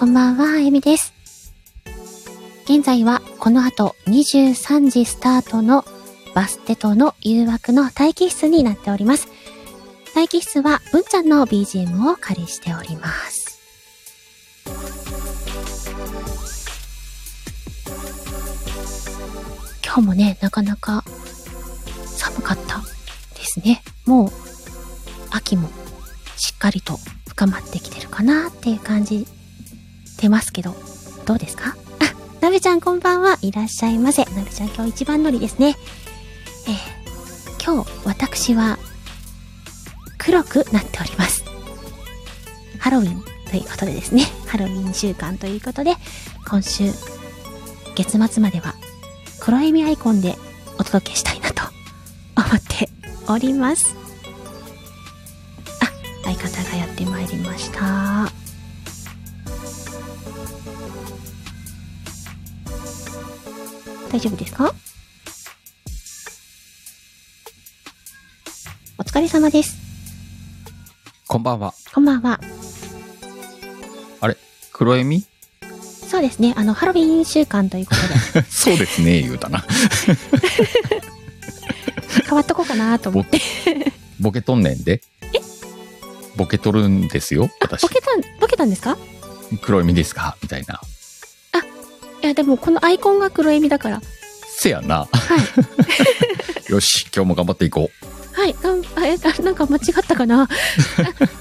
こんばんは、あゆみです。現在はこの後23時スタートのバステとの誘惑の待機室になっております。待機室は文ちゃんの BGM を借りしております。今日もね、なかなか寒かったですね。もう秋もしっかりと深まってきてるかなっていう感じてますけど、どうですか？あ、なべちゃんこんばんはいらっしゃいませ。なべちゃん今日一番乗りですね。えー、今日私は黒くなっております。ハロウィンということでですね、ハロウィン週間ということで、今週月末までは黒エミアイコンでお届けしたいなと思っております。大丈夫ですか？お疲れ様です。こんばんは。こんばんは。黒エミ？そうですね、あの、ハロウィン週間ということで、そうですね、言うたな。変わっとこうかなと思って。ボケとんねんで。ボケとるんですよ、あ、私ボ。ケたん、ボケたんですか？黒エミですか？みたいな。いや、でもこのアイコンが黒エミだから。せやな。はい。よし、今日も頑張っていこはい。なんあえあなんか間違ったかな？あ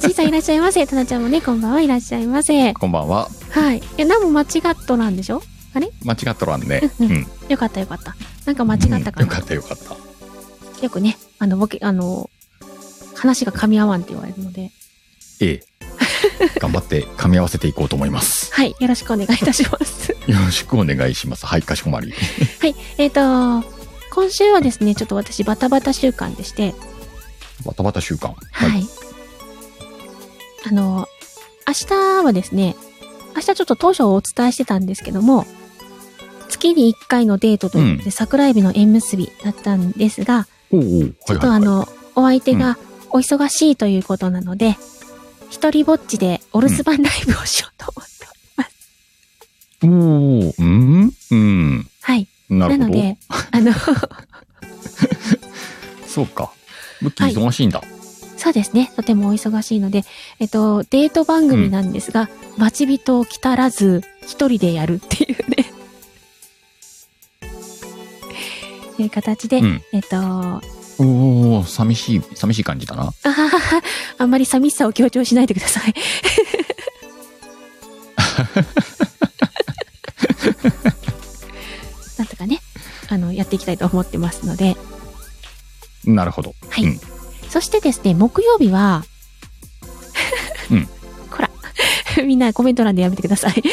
ちいさんいらっしゃいませ。たなちゃんもね、こんばんはいらっしゃいませう。。こんばんは。はい。いや、なんも間違っとなんでしょ？あれ？間違っとらんね。ううんん。よかったよかった。なんか間違ったかうんよな。かったよかった。よくね、あの、ボケ、あの、話が噛み合わんって言われるので。ええ。頑張って噛み合わせていこうと思います。はい。よろしくお願いいたします。よろしくお願いします。はい、かしこまり。はい。えっ、と、今週はですね、ちょっと私バタバタ週間でして、バタバタ週間。はい。あの、明日はですね、明日ちょっと当初お伝えしてたんですけども、月に1回のデートということで、桜エビの縁結びだったんですが、ちょっとあ、の、お相手がお忙しいということなので、一人ぼっちでお留守番ライブをしようと思っております。おおうん？うん。はい。なるほど。なので、あの、そうか。ブッキー忙しいんだ。そうですね。とてもお忙しいので、えっと、デート番組なんですが、待ち人を来たらず、一人でやるっていうね。いう形で、うん。えっと、あおお寂しい、寂しい感じだな。ははは、あんまり寂しさを強調しないでください。なんとかね、あの、やっていきたいと思ってますので、なるほど。はい。うんそしてですね、木曜日は、うん。こら、みんなコメント欄でやめてください。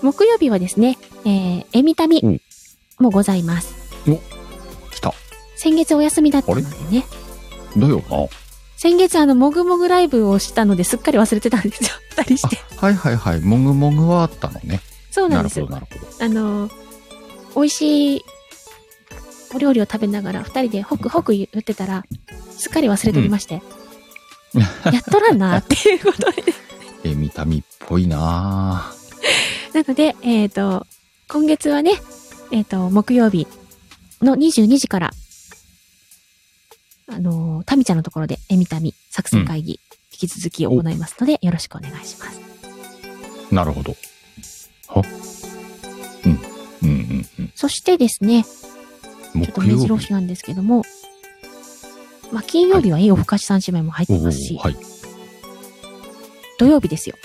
木曜日はですね、えー、えみたみうんもございます。来た。先月お休みだったのでね、だよな。先月あの、もぐもぐライブをしたのですっかり忘れてたんですよ。二人して。はいはいはい。もぐもぐはあったのね。そうなですよなんるほど。あの、美味しいお料理を食べながら二人でホクホク言ってたら、すっかり忘れておりまして。やっとらんなっていうことで。え、見た目っぽいな なので、えっ、と、今月はね、えっ、と、木曜日の22時から、あのー、タミちゃんのところで、えみたみ作戦会議、引き続き行いますので、よろしくお願いします。なるほど。は？うん。うんうんうん。そしてですね、ちょっと目。白押しなんですけども、まあ、金曜日は夜更かし三姉妹も入っておおますし、はい。土曜日ですよ。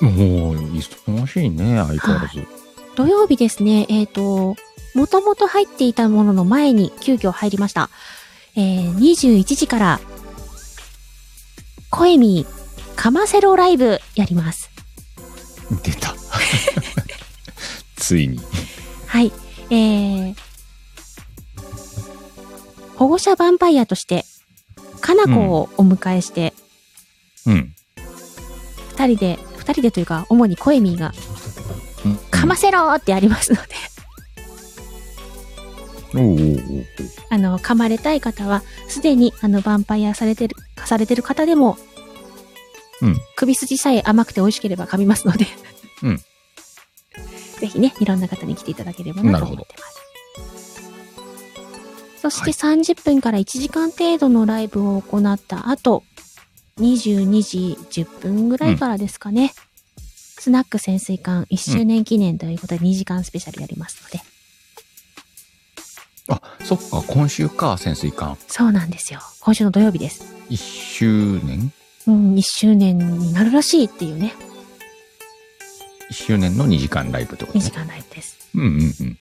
もう、忙しいね、相変わらず。土曜日ですね、えっ、と、もともと入っていたものの前に急遽入りました。えー、21時から、コエミカマセロライブやります。出た。ついに。はい。えー、保護者ヴァンパイアとして、かなこをお迎えして、うん。二人で、二人でというか、主にコエミーが、うんかませろーってありますので、あの、噛まれたい方は、すでに、あの、ヴァンパイアされてる、されてる方でも、うん首筋さえ甘くて美味しければ噛みますので。うん。ぜひね、いろんな方に来ていただければなと思ってます。そして30分から1時間程度のライブを行った後、22時10分ぐらいからですかね。スナック潜水艦1周年記念ということで2時間スペシャルやりますので。あ、そっか、今週か、潜水艦。そうなんですよ。今週の土曜日です。1周年？うん、1周年になるらしいっていうね、?1 周年の2時間ライブってこと2ね時。間ライブです。うんうんうん。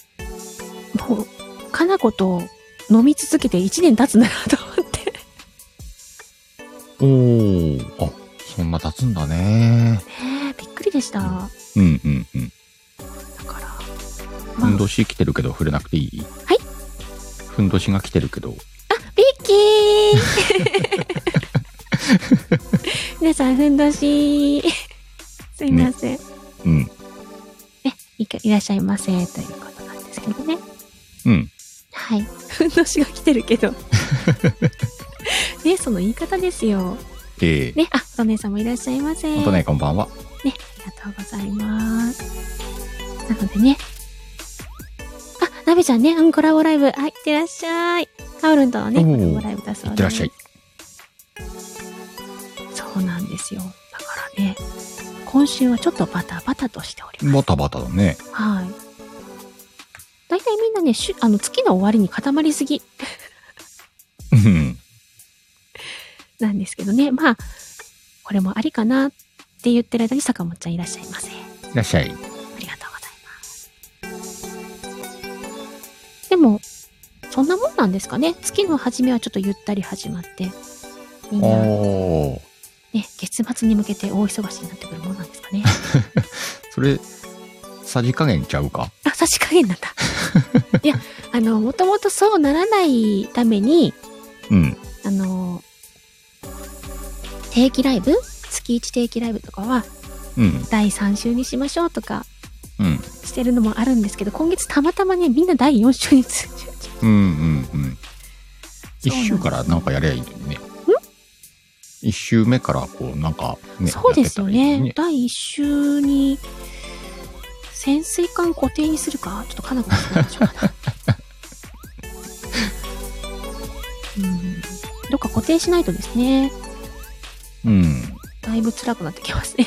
もう、かなこと飲み続けて1年経つんだなと思って。おー、あ、そんな経つんだね。ねえ、びっくりでした。だうんうんうん。から。ふんどし来てるけど触れなくていい？はいふんどしが来てるけど。ビッキー 皆さん、ふんどし すいません。うん。ね、いかいらっしゃいませ、ということなんですけどね。うん。はい。ふんどしが来てるけど。ね、その言い方ですよ。ええね、あ、お姉さんもいらっしゃいませ。ほんとね、こんばんは。ね、ありがとうございます。なのでね。あ、なべちゃんね、うん、コラボライブ。はい、いってらっしゃい。カオルンとのね、コラボライブだそうです。いってらっしゃい。。そうなんですよ。だからね、今週はちょっとバタバタとしております。バタバタだね。はい。大体みんなね、しゅあの、月の終わりに固まりすぎうん。なんですけどね。まあ、これもありかなって言ってる間に坂本ちゃんいらっしゃいませ。いらっしゃい。でも、そんなもんなんですかね。月の初めはちょっとゆったり始まって、みんな。ね、月末に向けて大忙しになってくるもんなんですかね。それ、さじ加減ちゃうか？あ、差し加減なんだ。いや、あの、もともとそうならないために、うん。あの、定期ライブ？月1定期ライブとかは、うん。第3週にしましょうとかうん。してるのもあるんですけど、今月たまたまね、みんな第4週につうんうんうん。うなんです週からなんかやりゃいいのにね。一週目からこうなんかね。そうですよね。やってたらいいのに第1週に、潜水艦固定にするかちょっとかなこそうでしょうかな。うん。どっか固定しないとですね、うん。だいぶ辛くなってきますね。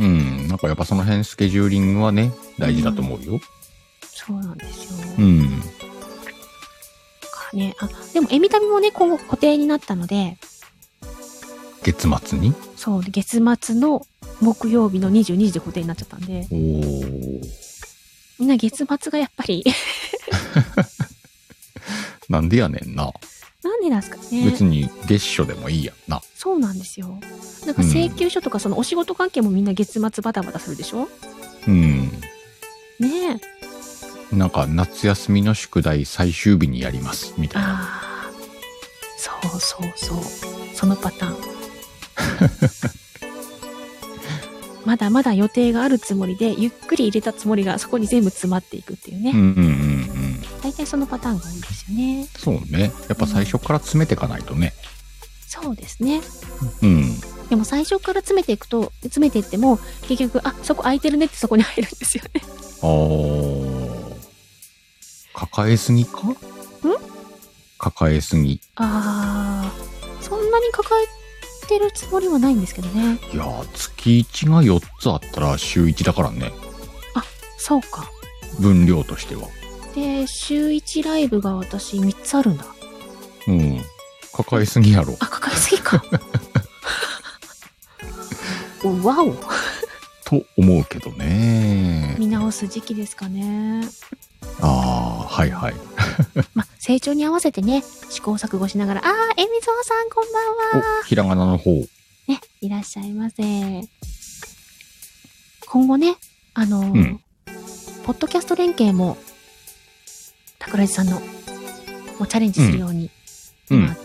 うん。なんかやっぱその辺スケジューリングはね、大事だと思うよ。そうなんですよ。うん。かね。あ、でも、エミタビもね、今後固定になったので、月末に？そう、で月末の木曜日の22時で固定になっちゃったんで、おー。みんな月末がやっぱり、なんでやねんな。なんでなんですかね。別に月初でもいいやんな。そうなんですよ。なんか請求書とかそのお仕事関係もみんな月末バタバタするでしょうん。ねえ。なんか夏休みの宿題最終日にやります。みたいな。ああ。そうそうそう。そのパターン。まだまだ予定があるつもりで、ゆっくり入れたつもりがそこに全部詰まっていくっていうね。うんうんうんうん。大体そのパターンが多いですよね。そうね。やっぱ最初から詰めていかないとね。そうですね。うん。でも最初から詰めていくと、詰めていっても、結局、あ、そこ空いてるねってそこに入るんですよね。あー。抱えすぎか？ん？抱えすぎ。あー、そんなに抱えてるつもりはないんですけどね。いやー、月1が4つあったら週1だからね。そうか。分量としては。で、で、週1ライブが私3つあるんだ。うん。抱えすぎやろ。あ、抱えすぎか。お わお。と思うけどね。見直す時期ですかね。あー、はいはい。ま、成長に合わせてね、試行錯誤しながら、あー、えみぞうさんこんばんは。お、ひらがなの方。ね、いらっしゃいませ。今後ね、あのーうんポッドキャスト連携も、桜井さんの、もうチャレンジするように、うん今、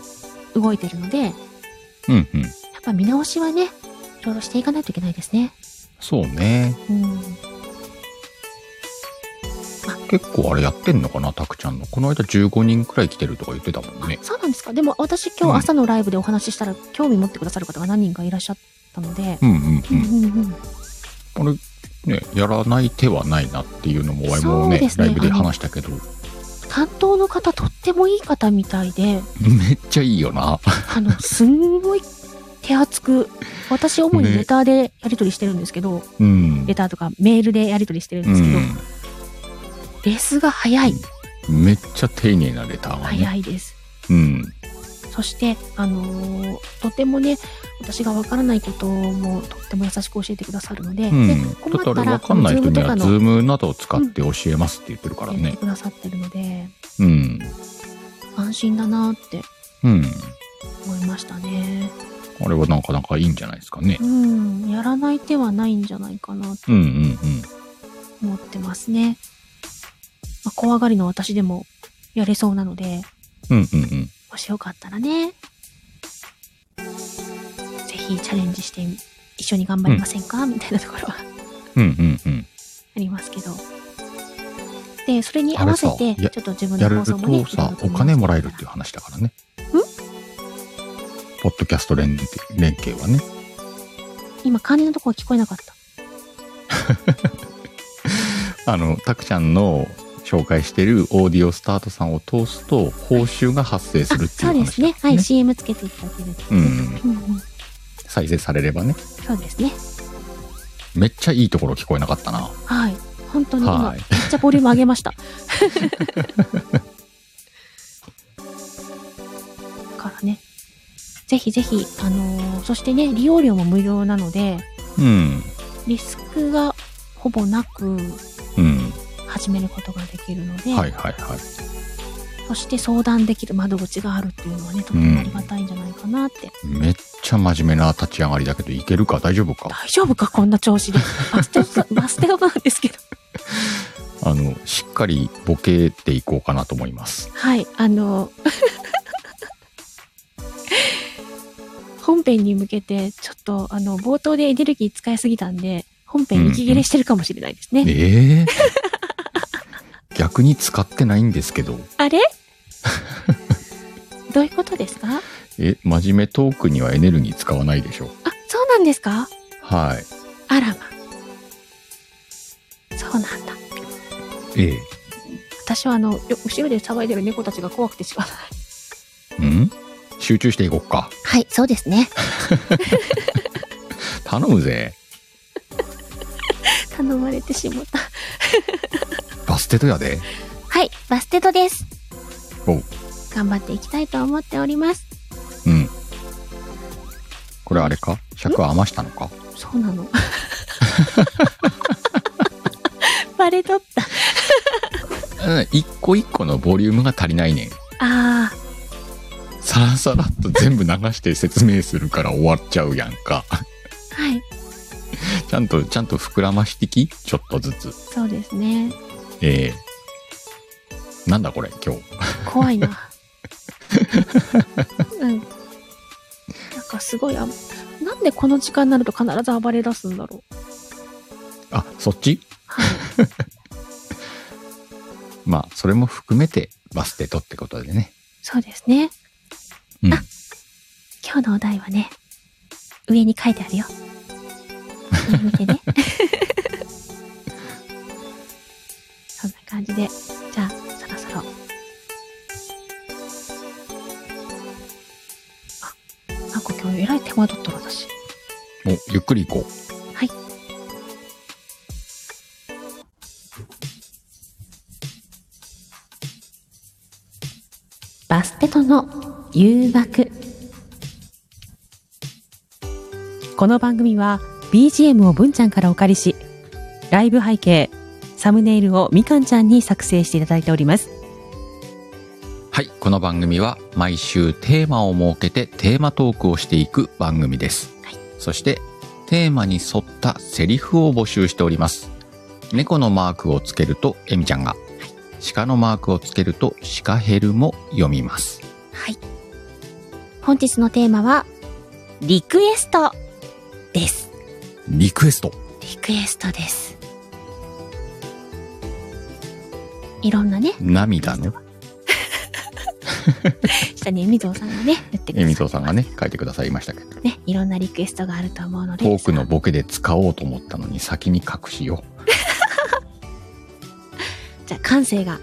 動いてるので、やっうんうん。ぱ見直しはね、いろいろしていかないといけないですね。そうね。うん。結構あれやってんのかな、たくちゃんの。この間15人くらい来てるとか言ってたもんね。そうなんですかでも私今日朝のライブでお話ししたら、興味持ってくださる方が何人かいらっしゃっったので、うんうんうんうん。うんうん、あれ、ね、やらない手はないなっていうのも、ワイもねねライブで話したけど、担当の方とってもいい方みたいで、めっちゃいいよな。あの、すんごい手厚く、私主にねレターでやり取りしてるんですけど、うんレ。ターとかメールでやり取りしてるんですけど、レスが早い、うん。めっちゃ丁寧なレターがね。早いです。うん。そして、あのーとてもね、私がわからないこともとっても優しく教えてくださるので、うん。困ったら、わかんない人には、ズズームなどを使って教えますって言ってるからやってね。くださってるので、うん。安心だなってうん。思いましたね。あれはなかなかいいんじゃないですかねう。ん、やらない手はないんじゃないかなとうんうんうん。思ってますね。まあ、怖がりの私でもやれそうなので、うんうんうん。もしよかったらね、ぜひチャレンジして一緒に頑張りませんか、みたいなところはうんうんうん。ありますけど。で、それに合わせて、ちょっと自分やるの放送もね、とさ、お金もらえるっていう話だからね。ポッドキャスト連連携はね。今、管理のところ聞こえなかった。あの、たくちゃんの紹介してるオーディオスタートさんを通すと、報酬が発生すあ、るっていう話だ、そうですね。はい、CM つけていただけると。うん。う。再生されればね。そうですね。めっちゃいいところ聞こえなかったな。はい。本当に今、はいめっちゃボリューム上げました。だからね。ぜひぜひ、あのーそしてね、利用料も無料なので、うん。リスクがほぼなくうん。始めることができるので、はいはいはい。そして相談できる窓口があるっていうのはね、とてもありがたいんじゃないかなって。めっちゃ真面目な立ち上がりだけど、いけるか？大丈夫か？大丈夫か？こんな調子で。バステオ、バステオなんですけど。あの、しっかりボケていこうかなと思います。はい、あの、本編に向けて、ちょっと、あの、冒頭でエネルギー使いすぎたんで、本編息切れしてるかもしれないですね。ええ逆に使ってないんですけど。あれ？どういうことですか？え、真面目トークにはエネルギー使わないでしょ。あ、そうなんですか？はい。あらま。そうなんだ。ええ。私はあの、よ後ろで騒いでる猫たちが怖くてしかない。うん？集中していこっか。はい、そうですね。頼むぜ。頼まれてしもた。バステトやで。はい、バステトです。おう頑張っていきたいと思っております。うん。これあれか？尺余したのか？そうなの。バレとった。うん一個一個のボリュームが足りないねん。あさらさらっと全部流して説明するから終わっちゃうやんか。あ、はい、ちゃんと、ちゃんと膨らましてきちょっとずつ。そうですね。ええなんだこれ今日。怖いな。うん。なんかすごいあ、なんでこの時間になると必ず暴れ出すんだろう。あ、そっち？はい。まあ、それも含めてバステトってことでね。そうですね。うん。あ今日のお題はね、上に書いてあるよ。見てね。そんな感じで、じゃあ、そろそろ。あ、なんか今日えらい手間取ったら私。お、ゆっくり行こはい。バステトの誘惑この番組は BGM を文ちゃんからお借りしライブ背景サムネイルをみかんちゃんに作成していただいておりますう。はい。この番組は毎週テーマを設けてテーマトークをしていく番組です。はいそして、テーマに沿ったセリフを募集しております。猫のマークをつけるとエミちゃんが、鹿のマークをつけるとシカヘルも読みます。はい本日のテーマはリクエストですリクエスト。リクエストですいろんなね涙の 下にエミゾウさんがね言ってくださいエミゾウさんがね、書いてくださいましたけど。ねいろんなリクエストがあると思うので。トークのボケで使おうと思ったのに先に隠しよ じゃあ、感性が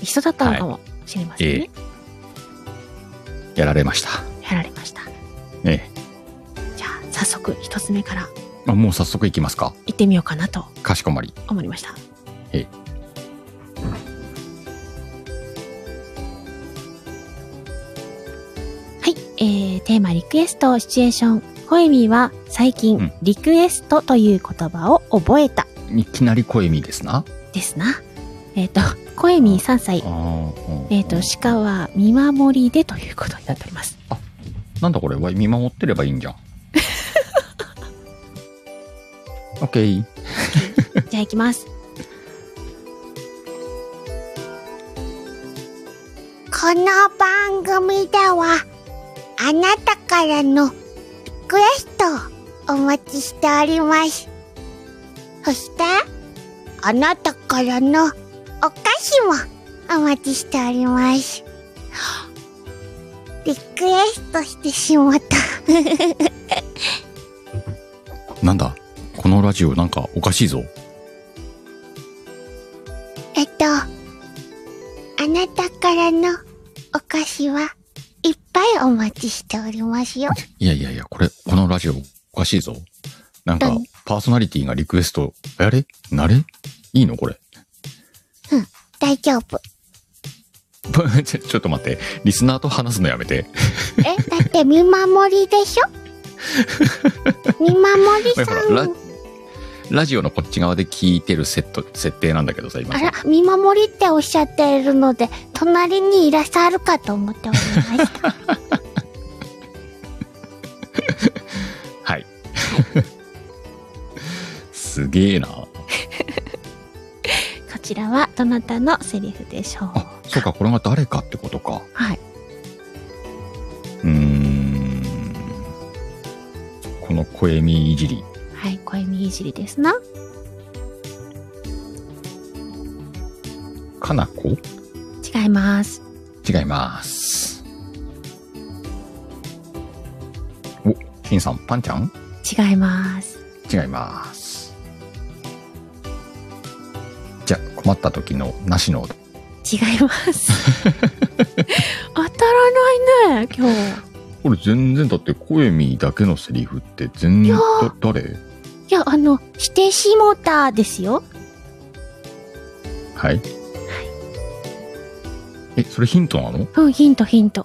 一緒だったのかもしれませんね。う。やられました。やられました。えじゃあ、早速一つ目からえ。あもう早速いきますか。行ってみようかなとかしこまり。思いました。ええ。はい、えー、テーマリクエストシチュエーション。コエミーは最う近ん、リクエストという言葉を覚えた。いきなり声見ですな。ですな。えっ、と、コエミー3歳えっ、と、鹿は見守りでということになっております。なんだこれ？わい見守ってればいいんじゃん。オッケー。じゃあ行きます。この番組では、あなたからのリクエストをお待ちしております。そして、あなたからのお菓子もお待ちしております。リクエストしてしまった。なんだ？このラジオなんかおかしいぞ。えっと、あなたからのお菓子はいっぱいお待ちしておりますよ。いやいやいや、これ、このラジオおかしいぞ。なんかうん、パーソナリティがリクエスト、やれ？なれ？いいの？これ。大丈夫。ち ょちょっと待って。リスナーと話すのやめて。え、だって見守りでしょ？見守りさん。ラジオのこっち側で聞いてるセット、設定なんだけどさ、今さ。あら、見守りっておっしゃっているので、隣にいらっしゃるかと思っておりました。はい。すげえな。こちらはどなたのセリフでしょうあ、そうか、これが誰かってことか。はい。うーん。この声見いじり。はい、じりですな。かなこ？違います。違います。お、しんさん、パンちゃん？違います。違います。じゃあ、困った時のなしの。違います。当たらないね、今日。これ全然だって声見だけのセリフって全然誰？いや、あの、してしもたですよ。はい。え、それヒントなの？うん、ヒントヒント。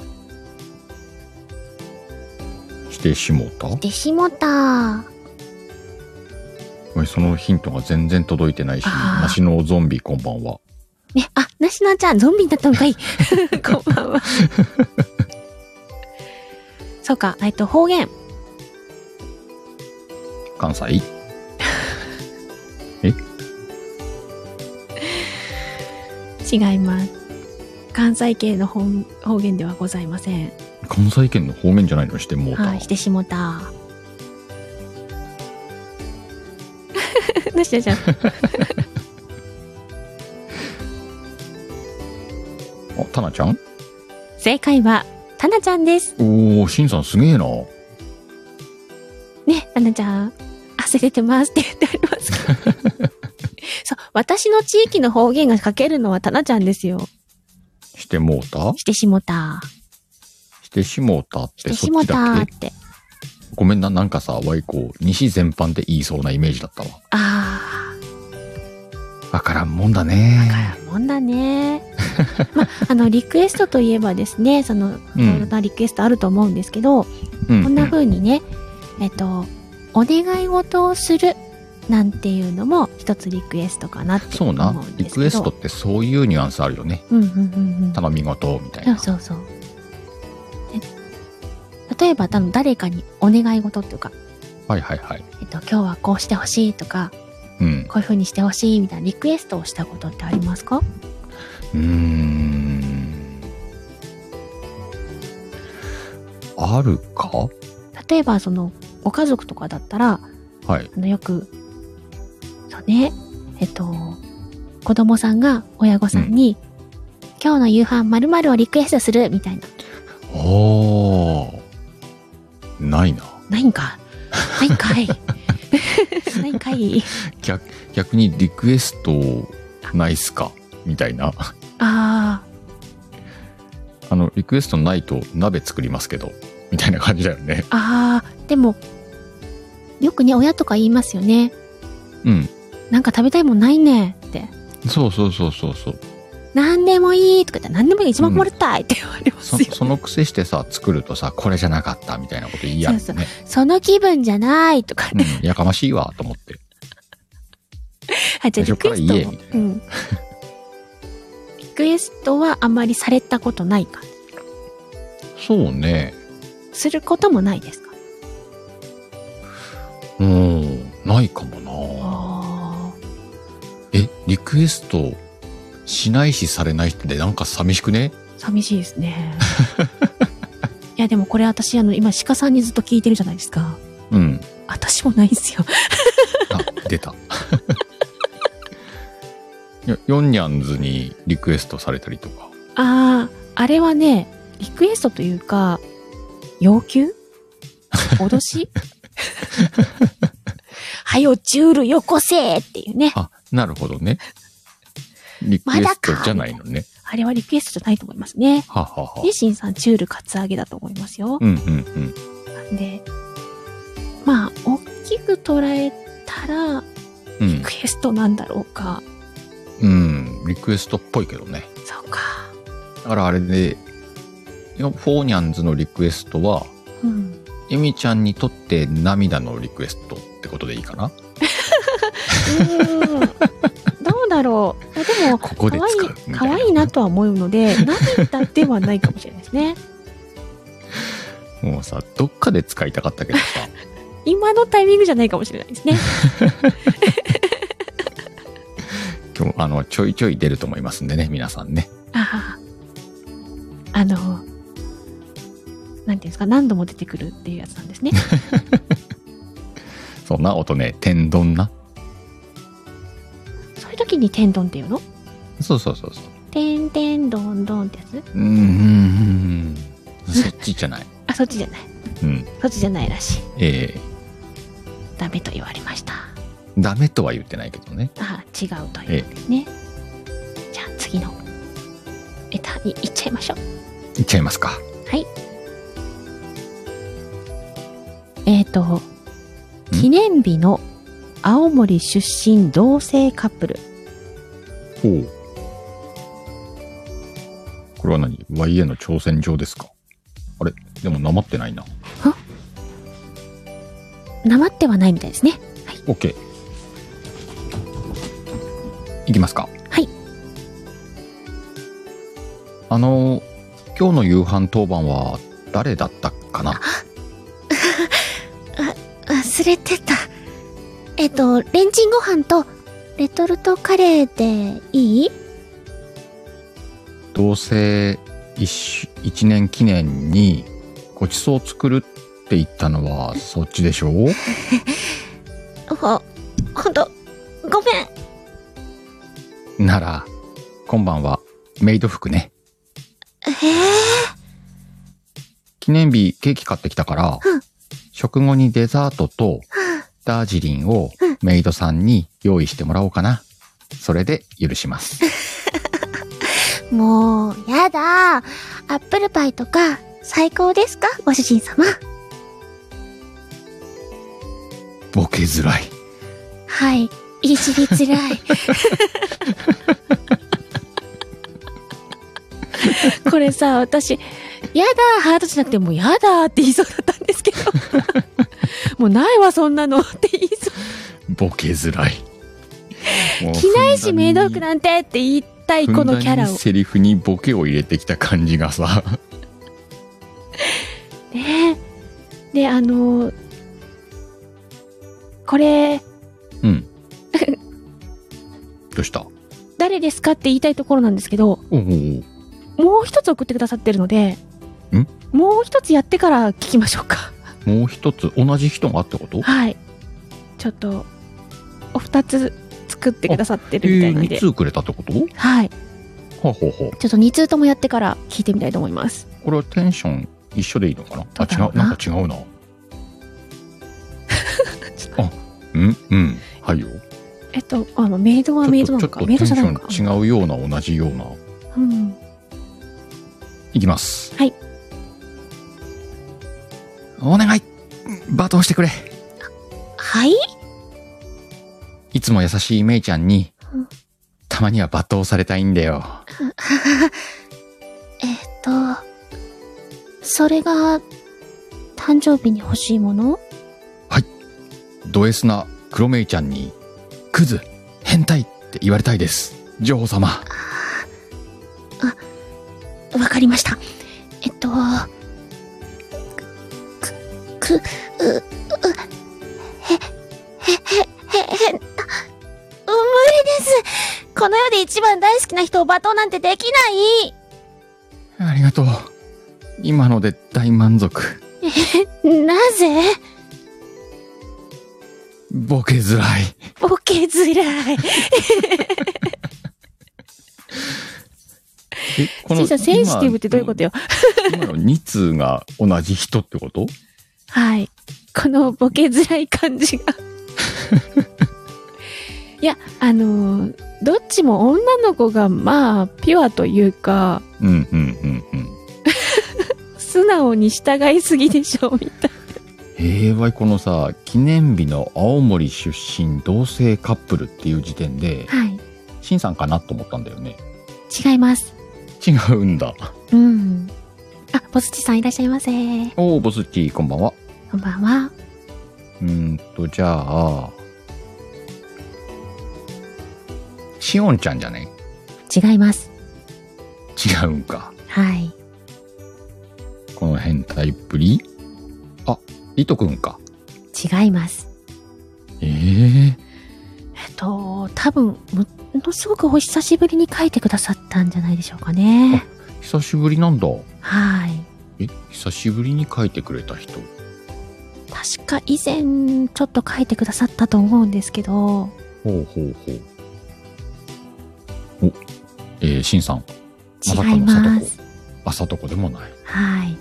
してしもたしてしもた。おいそのヒントが全然届いてないし、あー梨のゾンビこんばんは。ね、あ、なしなちゃん、ゾンビになったのかい。こんばんは。そうか、えっと、方言。関西？違います。関西系の方方言ではございません。関西圏の方面じゃないの？してもうた。はい、してしもた。なしなちゃん。あ、タナちゃん？正解は、たなちゃんです。おー、しんさんすげえな。ね、たなちゃん。汗出てますって言ってあります。そう、私の地域の方言が書けるのはたなちゃんですよ。してもうた？してしもた。してしもうたっしててしもそっちだっけ？たって。ごめんな、なんかさ、ワイコ、西全般で言いそうなイメージだったわ。あわからんもんだー、ね。からんもんだね。ま、あの、リクエストといえばですね、その、うんいろいろなリクエストあると思うんですけど、うんこんな風にね、えっと、お願い事をするなんていうのも一つリクエストかなって思そうなうんですけど。リクエストってそういうニュアンスあるよね。うんうんうんうん。頼み事みたいそうな。そうそう。で例えば、多分誰かにお願い事っていうか、はいはいはい。えっと、今日はこうしてほしいとか、うん。こういう風にしてほしいみたいなリクエストをしたことってありますか？うーん。あるか？例えば、その、ご家族とかだったら、はい。あの、よく、そうね、えっと、子供さんが親御さんに、今日の夕飯〇〇をリクエストするみたいな。ああ。ないな。ないんか。ないんかい。ないんかい。逆逆にリクエストないっすか？みたいな。ああの、リクエストないと鍋作りますけど、みたいな感じだよね。あ、ああ、でも、よくね、親とか言いますよね。うん。なんか食べたいもんないねって。そうそうそうそうそう。何でもいいとか言ったら何でもいい一番もらったいって言われますそよ。そのくせしてさ、作るとさ、これじゃなかったみたいなこと言いやるそうね。その気分じゃないとかね。うん、やかましいわ、と思って。あ、じゃあリクエスト言えみたいなうん。リクエストはあまりされたことないか。そうね。することもないですか？うん、ないかもなあえ、リクエストしないしされないってなんか寂しくね？あ、寂しいですね。いや、でもこれ私、あの、今、鹿さんにずっと聞いてるじゃないですか。うん。私もないんですよ。あ、出た。よヨンニャンズにリクエストされたりとか。ああ、あれはね、リクエストというか、要求？脅し？はよ、ジュールよこせっていうね。あ、なるほどね。リクエストじゃないのね。あれはリクエストじゃないと思いますね。ははは。で、シンさん、チュールカツアゲだと思いますよ。うんうんうん。で、まあ、大きく捉えたら、うんリクエストなんだろうか。うん。リクエストっぽいけどね。そうか。だからあれで、よフォーニャンズのリクエストは、うん。エミちゃんにとって涙のリクエストってことでいいかな？うーん。だろう。あ でも、ここで可愛いいな。可愛いなとは思うので、涙ではないかもしれないですね。もうさ、どっかで使いたかったけどさ、今のタイミングじゃないかもしれないですね。今日、あの、ちょいちょい出ると思いますんでね、皆さんね。ああ。あの、なんていうんですか、何度も出てくるっていうやつなんですね。そんな音ね、天丼な。時に天丼っていうの？そうそうそうそう。てんてんどんどんってやつ？うーん。そっちじゃない。あ、そっちじゃない。うん。そっちじゃないらしい。えダメと言われました。ー、ダメとは言ってないけどね。あ違うというんですね。じゃあ次のレターに行っちゃいましょう。いっちゃいますか。はい。えっ、と、記念日の青森出身同性カップル。ほう。これは何 ?YA の挑戦状ですか？あれ？でもなまってないな。なまってはないみたいですね。OK。いきますか。はい。あの、今日の夕飯当番は誰だったかな？忘れてた。えっと、レンチンご飯とレトルトカレーでいい？どうせ一年記念にごちそう作るって言ったのはそっちでしょ？うほ、ほんと、ごめん。なら、今晩はメイド服ね。ええ記念日ケーキ買ってきたから、うん。食後にデザートとダージリンをメイドさんに用意してもらおうかな。それで許します。もう、やだ。アップルパイとか、最高ですか？ご主人様。ボケづらい。はい。いじりづらい。これさ、私、やだハートじゃなくてもうやだって言いそうだったんですけど。もうないわ、そんなのって言いそう。ボケづらい。着ないしメイド服なんてって言いたいこのキャラを。セリフにボケを入れてきた感じがさ。ねえ。で、あのこれ、うん。どうした？誰ですかって言いたいところなんですけど、おうおうもう一つ送ってくださってるので、ん？もう一つやってから聞きましょうか。もう一つ同じ人がってこと？はい。ちょっと、お二つ作ってくださってえー、るみたいなんで。2通くれたってこと？はい。はあ、ほうほう。ちょっと二通ともやってから聞いてみたいと思います。これはテンション一緒でいいのかな？あ、違う、ななんか違うな。うんうん。はいよ。えっと、あの、メイドはメイドなのか？メイドじゃないのテか。違うような同じような。うん。いきます。はい。お願い罵倒してくれはいい？つも優しいメイちゃんにうん、たまには罵倒されたいんだよ。えっと、それが、誕生日に欲しいもの？ド S な黒メイちゃんに、クズ、変態って言われたいです。女王様。わかりました。一番大好きな人を罵倒なんてできない。ありがとう。今ので大満足。なぜ？ボケづらい。ボケづらい。え、こちいさん、センシティブってどういうことよ？今の2通が同じ人ってこと？はい。このボケづらい感じが。いや、あのーどっちも女の子がまあ、ピュアというか、うんうんうんうん。素直に従いすぎでしょ、みたいええわいこのさ、記念日の青森出身同性カップルっていう時点で、な。はい。シンさんかなと思ったんだよね。違います。違うんだ。うん。あ、ボスチさんいらっしゃいませ。おー、ボスッチ、こんばんは。こんばんは。うーんと、じゃあ、しおんちゃんじゃね違います。違うんか。はい。この変態っぷり？あ、リトくんか。違います。えええっと、多分、ものすごくお久しぶりに書いてくださったんじゃないでしょうかね。久しぶりなんだ。はい。え、久しぶりに書いてくれた人？確か以前、ちょっと書いてくださったと思うんですけど、ほうほうほう。お、えー、しんさん。まさか違いのさとこます。。あ、さとこでもない。はい。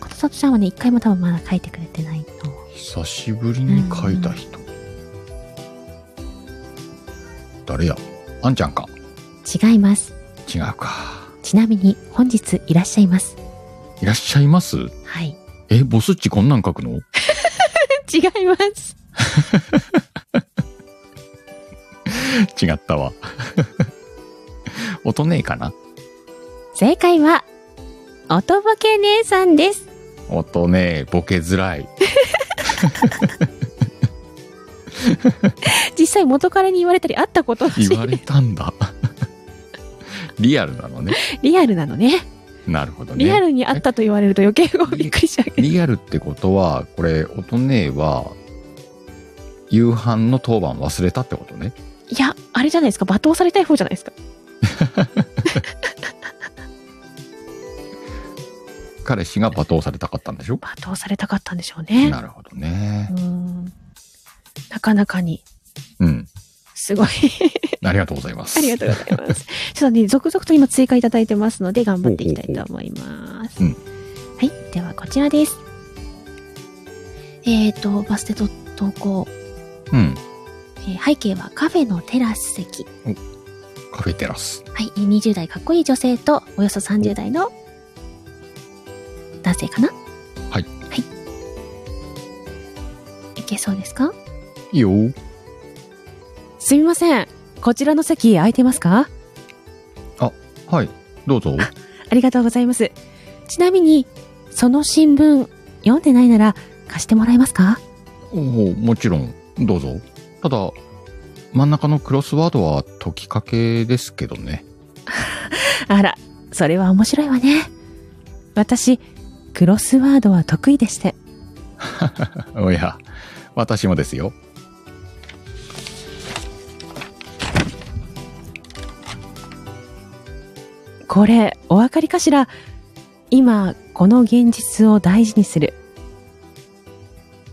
ことさとちゃんはね、一回も多分まだ書いてくれてないと。久しぶりに書いた人。誰や？あんちゃんか。違います。違うか。ちなみに、本日いらっしゃいます。いらっしゃいます？はい。え、ボスっちこんなん書くの？違います。違ったわ。音ねえかな？正解は、おとぼけ姉さんです。音ねえ、ボケづらい。実際元彼に言われたり会ったこと言われたんだ。リアルなのね。リアルなのね。なるほどね。リアルに会ったと言われると余計びっくりしちゃう。リアルってことは、これ、音ねえは、夕飯の当番忘れたってことね？いや、あれじゃないですか。罵倒されたい方じゃないですか。彼氏が罵倒されたかったんでしょ？罵倒されたかったんでしょうね。なるほどねう。ん。なかなかに、うん。すごい。ありがとうございます。ありがとうございます。ちょっとね、続々と今追加いただいてますので、頑張っていきたいと思います。ほうほはい。では、こちらです。えっ、ー、と、バステと投稿。うん。えー背景はカフェのテラス席。カフェテラス。はい。20代かっこいい女性と、およそ30代の男性かな？はい。はい。いけそうですか？いいよ。すみません。こちらの席空いてますか？はい。どうぞ。ありがとうございます。ちなみに、その新聞、読んでないなら貸してもらえますか？おおもちろん、どうぞ。ただ、真ん中のクロスワードは解きかけですけどね。あら、それは面白いわね。私、クロスワードは得意でして。おや、私もですよ。これ、お分かりかしら？今、この現実を大事にする。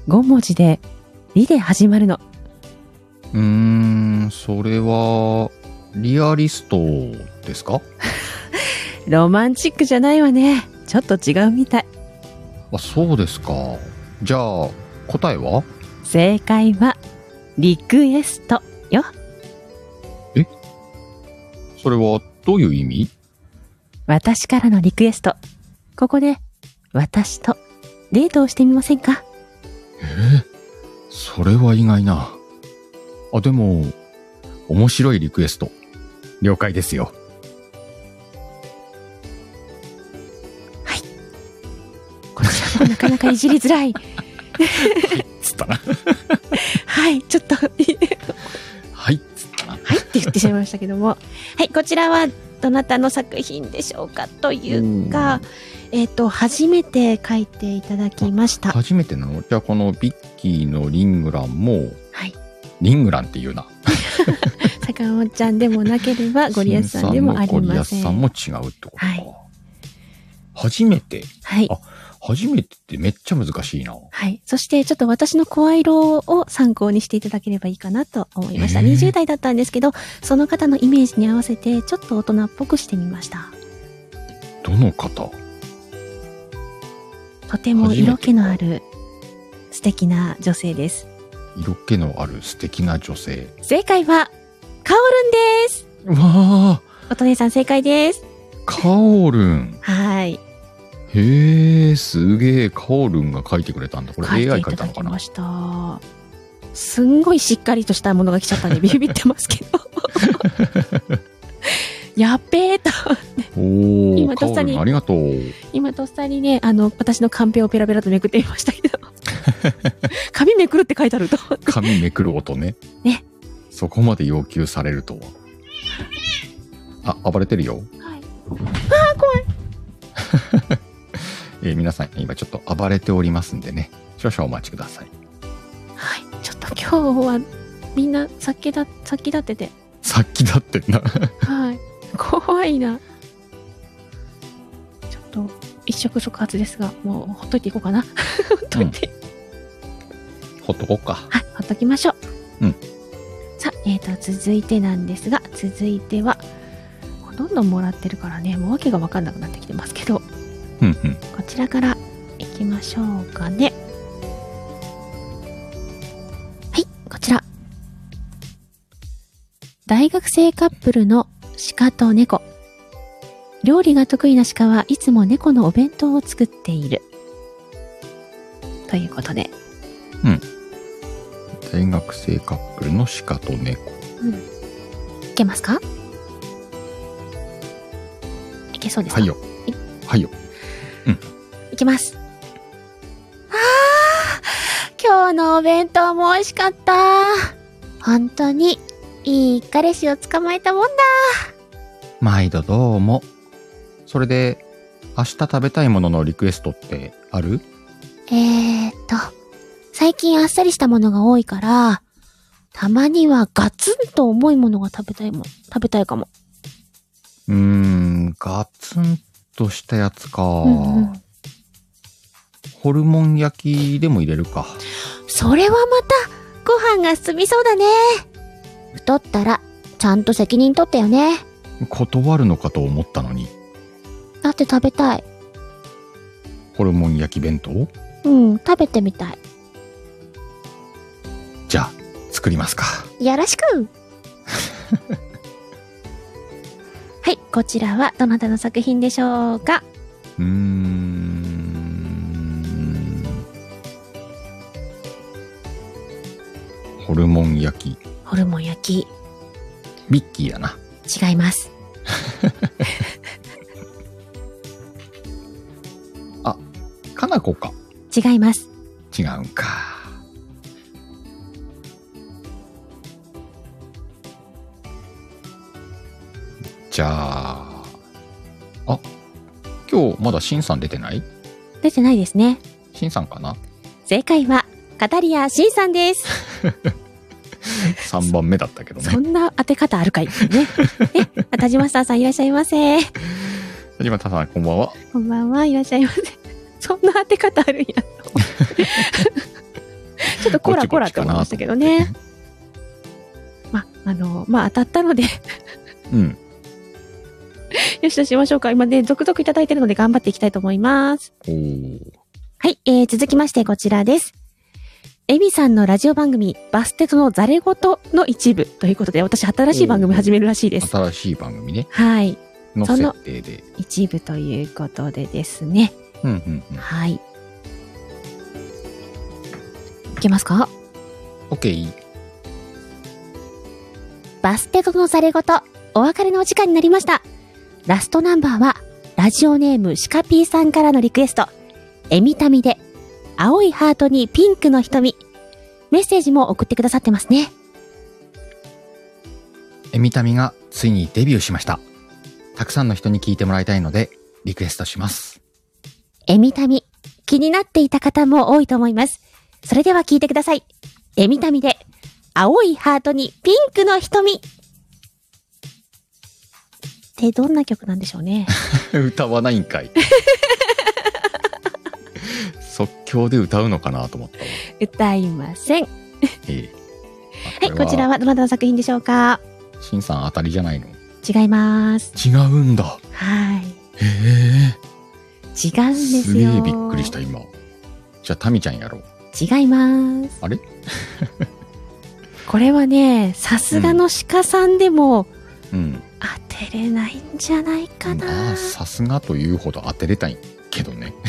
5文字で、リで始まるの。うーん、それは、リアリストですか？ロマンチックじゃないわね。ちょっと違うみたい。あ、そうですか。じゃあ、答えは？正解は、リクエストよ。それはどういう意味？私からのリクエスト。ここで、私とデートをしてみませんか？え？ー、それは意外な。あ、でも、面白いリクエスト。了解ですよ。こちらもなかなかいじりづらい。つったな。はい、ちょっと、はい、つったな。はいって言ってしまいましたけども。はい、こちらはどなたの作品でしょうかというか、えっ、と、初めて書いていただきました。初めてなの？じゃあこのビッキーのリングランも、はい。リングランっていうな。坂本ちゃんでもなければ、ゴリアスさんでもありゴリません。アスさんも違うってことか。はい初めてはいあ。初めてってめっちゃ難しいな。はい。そして、ちょっと私の声色を参考にしていただければいいかなと思いました。へー20代だったんですけど、その方のイメージに合わせて、ちょっと大人っぽくしてみました。どの方？とても色気のある素敵な女性です。色気のある素敵な女性。正解は、カオルンです。うわおとねさん正解です。ー、カオルン。はい。へえ、すげえ、カオルンが書いてくれたんだ。これ AI 書いたのかなだきました。すんごいしっかりとしたものが来ちゃったんで ビビってますけど。やっべーと。おー、カオ今とっさにありがとう。今とっさにね、あの、私のカンペをペラペラとめくってみましたけど。紙めくるって書いてあると。紙めくる音ね。ね。そこまで要求されるとは。あ、暴れてるよ。はい。えー皆さん今ちょっと暴れておりますんでね。少々お待ちください。はい。ちょっと今日はみんな先だ、先立ってて。さっきだってな。はい。怖いな。ちょっと、一触即発ですが、もうほっといていこうかな。ほっといて。ほっとこっか。はい、ほっときましょう。うん。さあ、えーと、続いてなんですが、続いては、どんどんもらってるからね、もうわけがわかんなくなってきてますけど、うんうん。こちらから行きましょうかね。はい、こちら。大学生カップルの鹿と猫。料理が得意な鹿はいつも猫のお弁当を作っている。ということで。大学生カップルの鹿と猫。いけますか？いけそうですか？はいよ。はいよ。いきます。あー今日のお弁当も美味しかった。本当に、いい彼氏を捕まえたもんだ。毎度どうも。それで、明日食べたいもののリクエストってある？えーっと、最近あっさりしたものが多いから、たまにはガツンと重いものが食べたいもん、食べたいかも。うーん、ガツンとしたやつか。うんうんホルモン焼きでも入れるか。それはまた、ご飯が進みそうだね。太ったら、ちゃんと責任取ってよね。断るのかと思ったのに。だって食べたい。ホルモン焼き弁当？うん、食べてみたい。作りますか。よろしく はい、こちらはどなたの作品でしょうかうーん。ホルモン焼き。ホルモン焼ビッキーやな。き、違います。かなこか。違います。違うんか。じゃあ、あ、今日まだシンさん出てない？出てないですね。シンさんかな？正解は、カタリア・シンさんです。?3 番目だったけどねそ。んな当て方あるかいね。え、あ田島スターさんいらっしゃいませ。田島さん、こんばんは。こんばんは、いらっしゃいませ。そんな当て方あるんやと。ちょっとコラコラって思いましたけどね。ま、あの、まあ当たったので、うん。よしとしましょうか。今ね、続々いただいてるので頑張っていきたいと思います。はい、えー、続きましてこちらです。エミさんのラジオ番組、バステとのザレ言の一部ということで、私新しい番組始めるらしいです。新しい番組ね。はい。のその設定で。一部ということでですね。うんうんうん。はい。いけますか OK。バステとのザレ言、お別れのお時間になりました。ラストナンバーは、ラジオネームシカピーさんからのリクエスト、エミタミで、青いハートにピンクの瞳。メッセージも送ってくださってますね。エミタミがついにデビューしました。たくさんの人に聞いてもらいたいので、リクエストします。エミタミ、気になっていた方も多いと思います。それでは聞いてください。エミタミで、青いハートにピンクの瞳。ってどんな曲なんでしょうね？歌わないんかい。即興で歌うのかなと思ったわ。歌いません。ええはい、こちらは。はどなたの作品でしょうか？シンさん当たりじゃないの違います。違うんだ。はい。へえ。違うんですすげよ。えびっくりした今。じゃあタミちゃんやろう。違います。あれ？これはね、さすがの鹿さんでもうん。当てれないんじゃないかな。まあさすがというほど当てれたいけどね。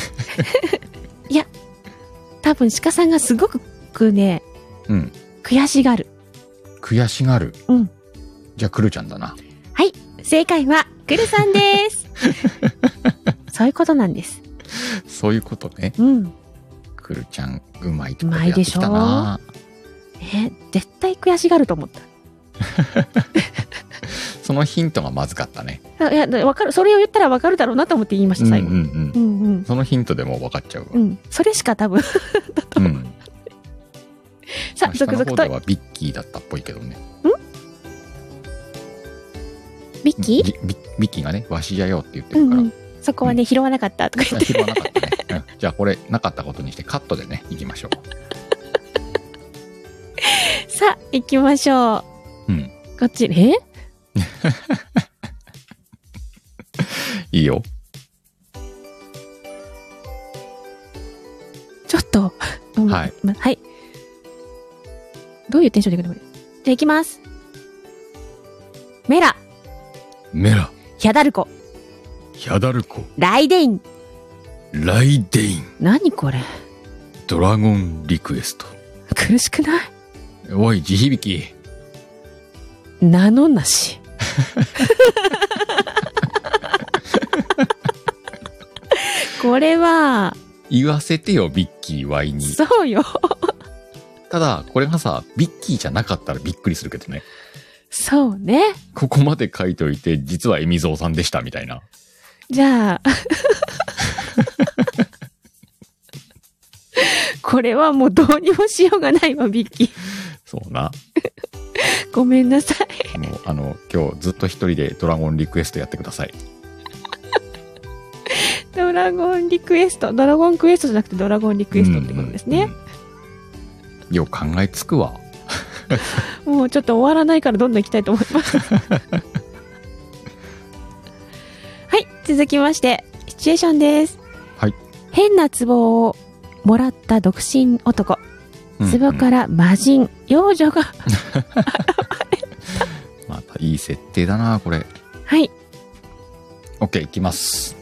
多分鹿さんがすごくね、うん。悔しがる。悔しがる。うん。じゃあクルちゃんだな。はい、正解は、くるさんです。そういうことなんです。そういうことね。うん。クルちゃんうまいとこうまいでしょやってきたな。ね、絶対悔しがると思った。そのヒントがまずかったね。あいや、でわかる、それを言ったらわかるだろうなと思って言いました、最後。うんうんうんう。んうん。そのヒントでもう分かっちゃうわ。うん。それしか多分。うん。さあ、続々と。はビッキーだったっぽいけどね。ビッキー？ビビビッキーがね、わしじゃよって言ってるから。うんうん。そこはね、拾わなかったとか言って。拾わなかったね。うんじゃあこれなかったことにしてカットでね、行きましょ さあ、行きましょう。うん。こっち、え？いいよ。ちょっと。うんはい。まはい。どういうテンションでいくの？これ。じゃあ行きます。メラ、メラ、ヒャダルコ、ヒャダルコ、ライデイン。ライデイン、何これ？ドラゴンリクエスト。苦しくない？おい、地響き。名のなし。これは、言わせてよ、ビッキー Y に。そうよ。ただ、これがさ、ビッキーじゃなかったらびっくりするけどね。そうね。ここまで書いといて、実はエミゾーさんでした、みたいな。じゃあ。これはもうどうにもしようがないわ、ビッキー。そうな。ごめんなさい。もう、あの、今日ずっと一人でドラゴンリクエストやってください。ドラゴンリクエスト。ドラゴンクエストじゃなくてドラゴンリクエストってことですね。うん。うんよう考えつくわ。もうちょっと終わらないからどんどん行きたいと思います。はい、続きまして、シチュエーションです。はい。変な壺をもらった独身男。壺から魔人、幼女が、またいい設定だな、これ。はい、OK、いきます。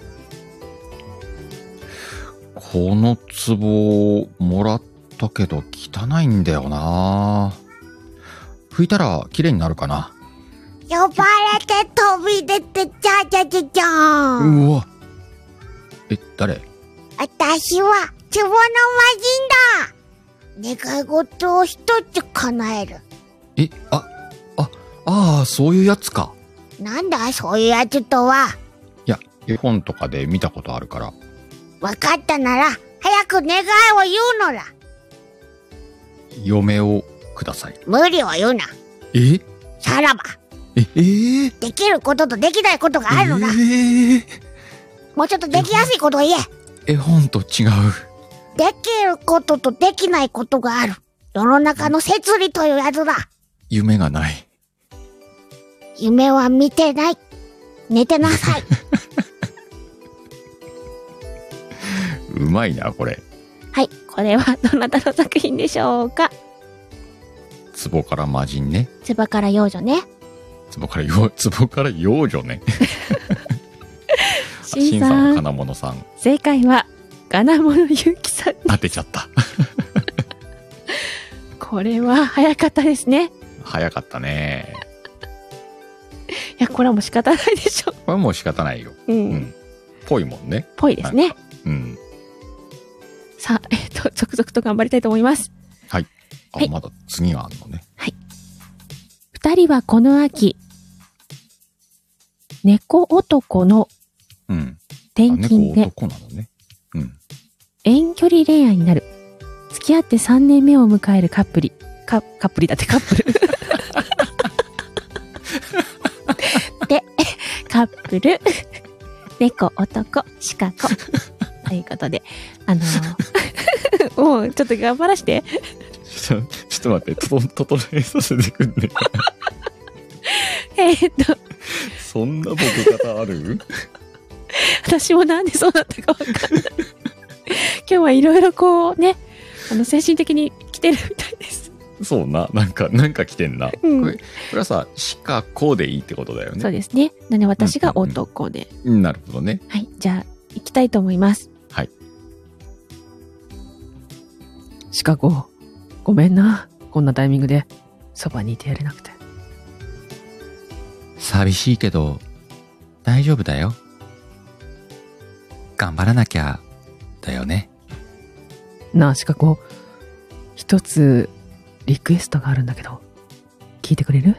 この壺もらったけど汚いんだよな。拭いたら綺麗になるかな。呼ばれて飛び出てじゃじゃじゃじゃ。うわ。え、誰？私は、壺の魔人だ願い事を一つ叶える。え、あ、あ、ああ、そういうやつか。なんだそういうやつとは？いや、絵本とかで見たことあるから。わかったなら、早く願いを言うのら。嫁をください。無理を言うな。え？さらば、え、えー、できることとできないことがあるのだ。えー、もうちょっとできやすいことを言え。絵本と違う。できることとできないことがある。世の中の摂理というやつだ。夢がない。夢は見てない。寝てなさい。うまいな、これ。はい。これはどなたの作品でしょうか？壺から魔人ね。つばから幼女ね。壺からよ、壺から幼女ね。新さん、さん、金物さん。正解は、金物ゆうきさん。当てちゃった。これは早かったですね。早かったね。いや、これはもう仕方ないでしょ。これもう仕方ないよ。う。うんん。ぽいもんね。ぽいですね。うん。さあ、えっと、続々と頑張りたいと思います。あ、はいまだ次があるのね。二人はこの秋、猫男のうん。あ転勤猫で男なのね。うん。遠距離恋愛になる。付き合って3年目を迎えるカップリ。カカップリだってカップル。で、カップル、猫男、シカ子。ということで、あのー もうちょっと頑張らして。ちょっと、ちょっと待って、とと、整えさせてくんね。えーっと、そんなボケ方ある？私もなんでそうなったかわかんない。今日はいろいろこうね、あの、精神的に来てるみたいです。そうな。なんか、なんか来てんな。うんこれ、これはさ、しかこうでいいってことだよね。そうですね。なんで私が男で。なるほどね。はい。じゃあ、行きたいと思います。はい。シカゴ、ごめんな。こんなタイミングで、そばにいてやれなくて。寂しいけど、大丈夫だよ。頑張らなきゃ、だよね。なあ、シカゴ、一つ、リクエストがあるんだけど、聞いてくれる？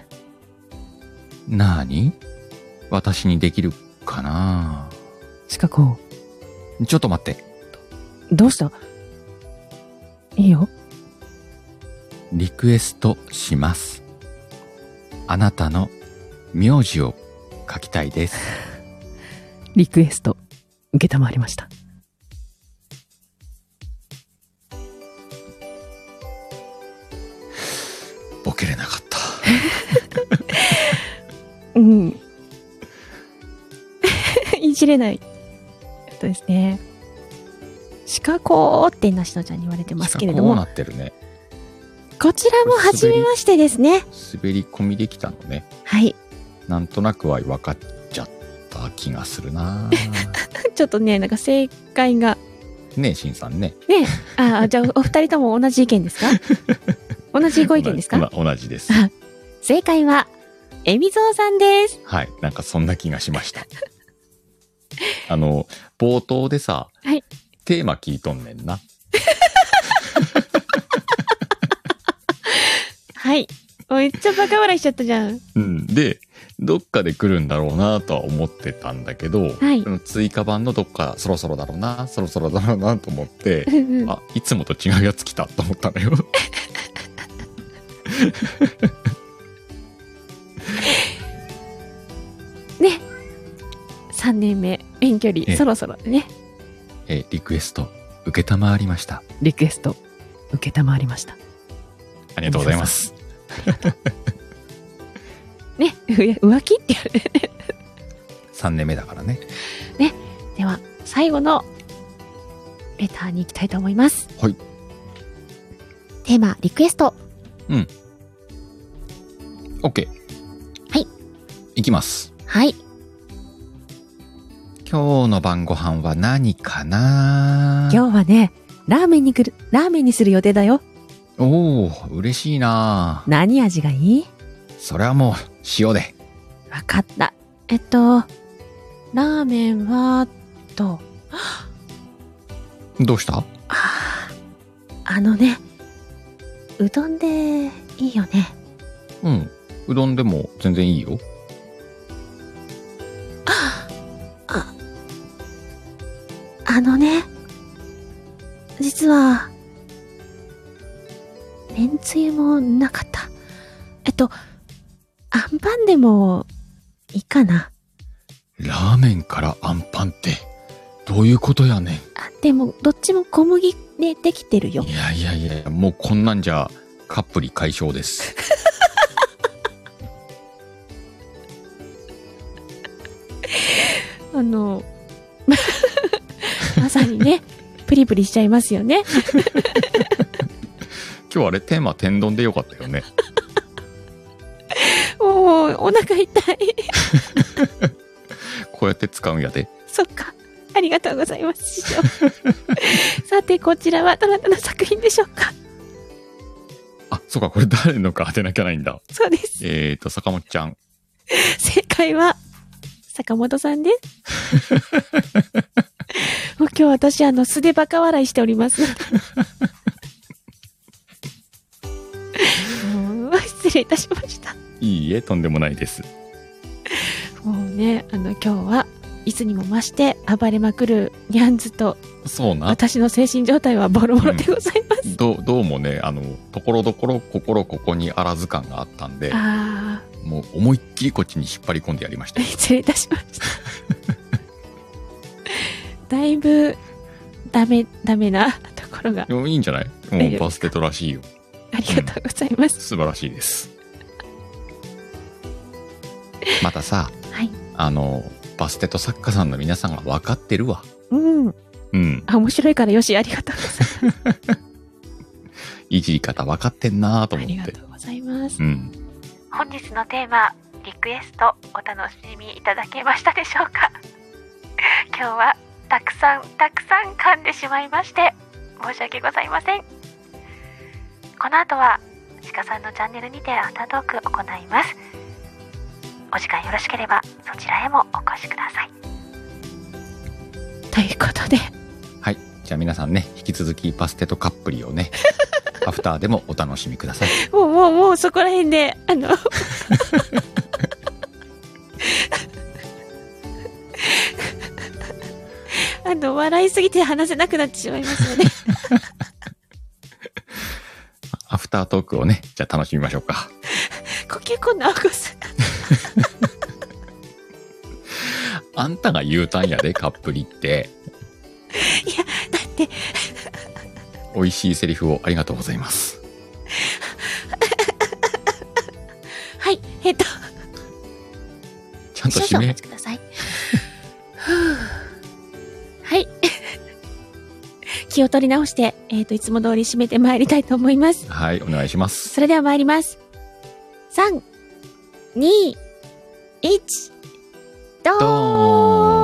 なーに？私にできるかな？シカゴ、ちょっと待って。どうした？いいよ。リクエストします。あなたの名字を書きたいです。リクエスト、受けたまわりました。いじれない。えっとですね。シカゴってなしのちゃんに言われてますけれどこうなも、ってるね。こちらも初めましてですね。滑り込みできたのね。はい。なんとなくは分かっちゃった気がするなちょっとね、なんか正解が、ねえ、しんさんね。ね、あ、じゃあお二人とも同じ意見ですか同じご意見ですか同じ同じです。正解は、えみぞうさんです。はい。なんかそんな気がしました。あの、冒頭でさ、はいテーマ聞いとんねんな。はい。めっちゃバカ笑いしちゃったじゃん。うん。で、どっかで来るんだろうなとは思ってたんだけど、はい追加版のどっかそろそろだろうな、そろそろだろうなと思って、あ、いつもと違うやつ来たと思ったのよ。3年目、遠距離、ええそろそろでね。え、リクエスト、受けたまわりました。リクエスト、受けたまわりました。ありがとうございます。ね、う浮気ってやる。3年目だからね。では、最後のレターに行きたいと思います。はい。テーマ、リクエスト。OK。はい。いきます。はい。今日の晩ご飯は何かな？今日はね、ラーメンに来る、ラーメンにする予定だよ。おー、嬉しいな何味がいい？それはもう、塩で。わかった。えっと、ラーメンは、と、どうした？あーあのね、うどんでいいよね。うん。うどんでも全然いいよ。あのね、実は、めんつゆもなかった。えっと、あんパンでもいいかな。ラーメンからアンパンって、どういうことやねあ、でも、どっちも小麦でできてるよん。い。やいやいや、もうこんなんじゃ、カップリ解消です。あの、まさにね、プリプリしちゃいますよね。今日あれテーマ天丼でよかったよね。もう、お腹痛い。こうやって使うんやで。そっか。ありがとうございます、師匠。さて、こちらはどなたの作品でしょうか？あ、そうか、これ誰のか当てなきゃないんだ。そうです。えーと、坂本ちゃん。正解は、坂本さんです。もう今日私、あの、素でバカ笑いしております。失礼いたしました。いいえ、とんでもないです。もうね、あの、今日はいつにも増して暴れまくるニャンズとそうな。私の精神状態はボロボロでございます。どう、どうもね、あの、ところどころ心ここにあらず感があったんで、あもう思いっきりこっちに引っ張り込んでやりましたあ。失礼いたしました。だいぶ、ダメ、ダメな ところがでもいいんじゃない？もうバステトらしいよ。ありがとうございます。素晴らしいです。またさ、はい。あの、バステト作家さんの皆さんが分かってるわ。うん。うん。あ、面白いからよし、ありがとうございます。いじり方分かってんなとあ思ってりがと。うございます。うん。本日のテーマ、リクエストお楽しみいただけましたでしょうか？今日はたくさんたくさん噛んでしまいまして申し訳ございませんこの後は鹿さんのチャンネルにてアフタートーク行いますお時間よろしければそちらへもお越しくださいということではい。じゃあ皆さんね、引き続きバステトカップリをね、アフターでもお楽しみください。もうもうもうそこら辺であのあの笑いすぎて話せなくなってしまいますので アフタートークをね、じゃあ楽しみましょうか。呼吸困難を起こす。あんたが言うたんやで、カップリって。いやだって。美味しいセリフをありがとうございます。はいえっと。ちゃんと締め。少々お待、ちくださいはい 気を取り直して、えっといつも通り締めてまいりたいと思いますはい、お願いします。それでは参ります。3、2、1、ドーンドーン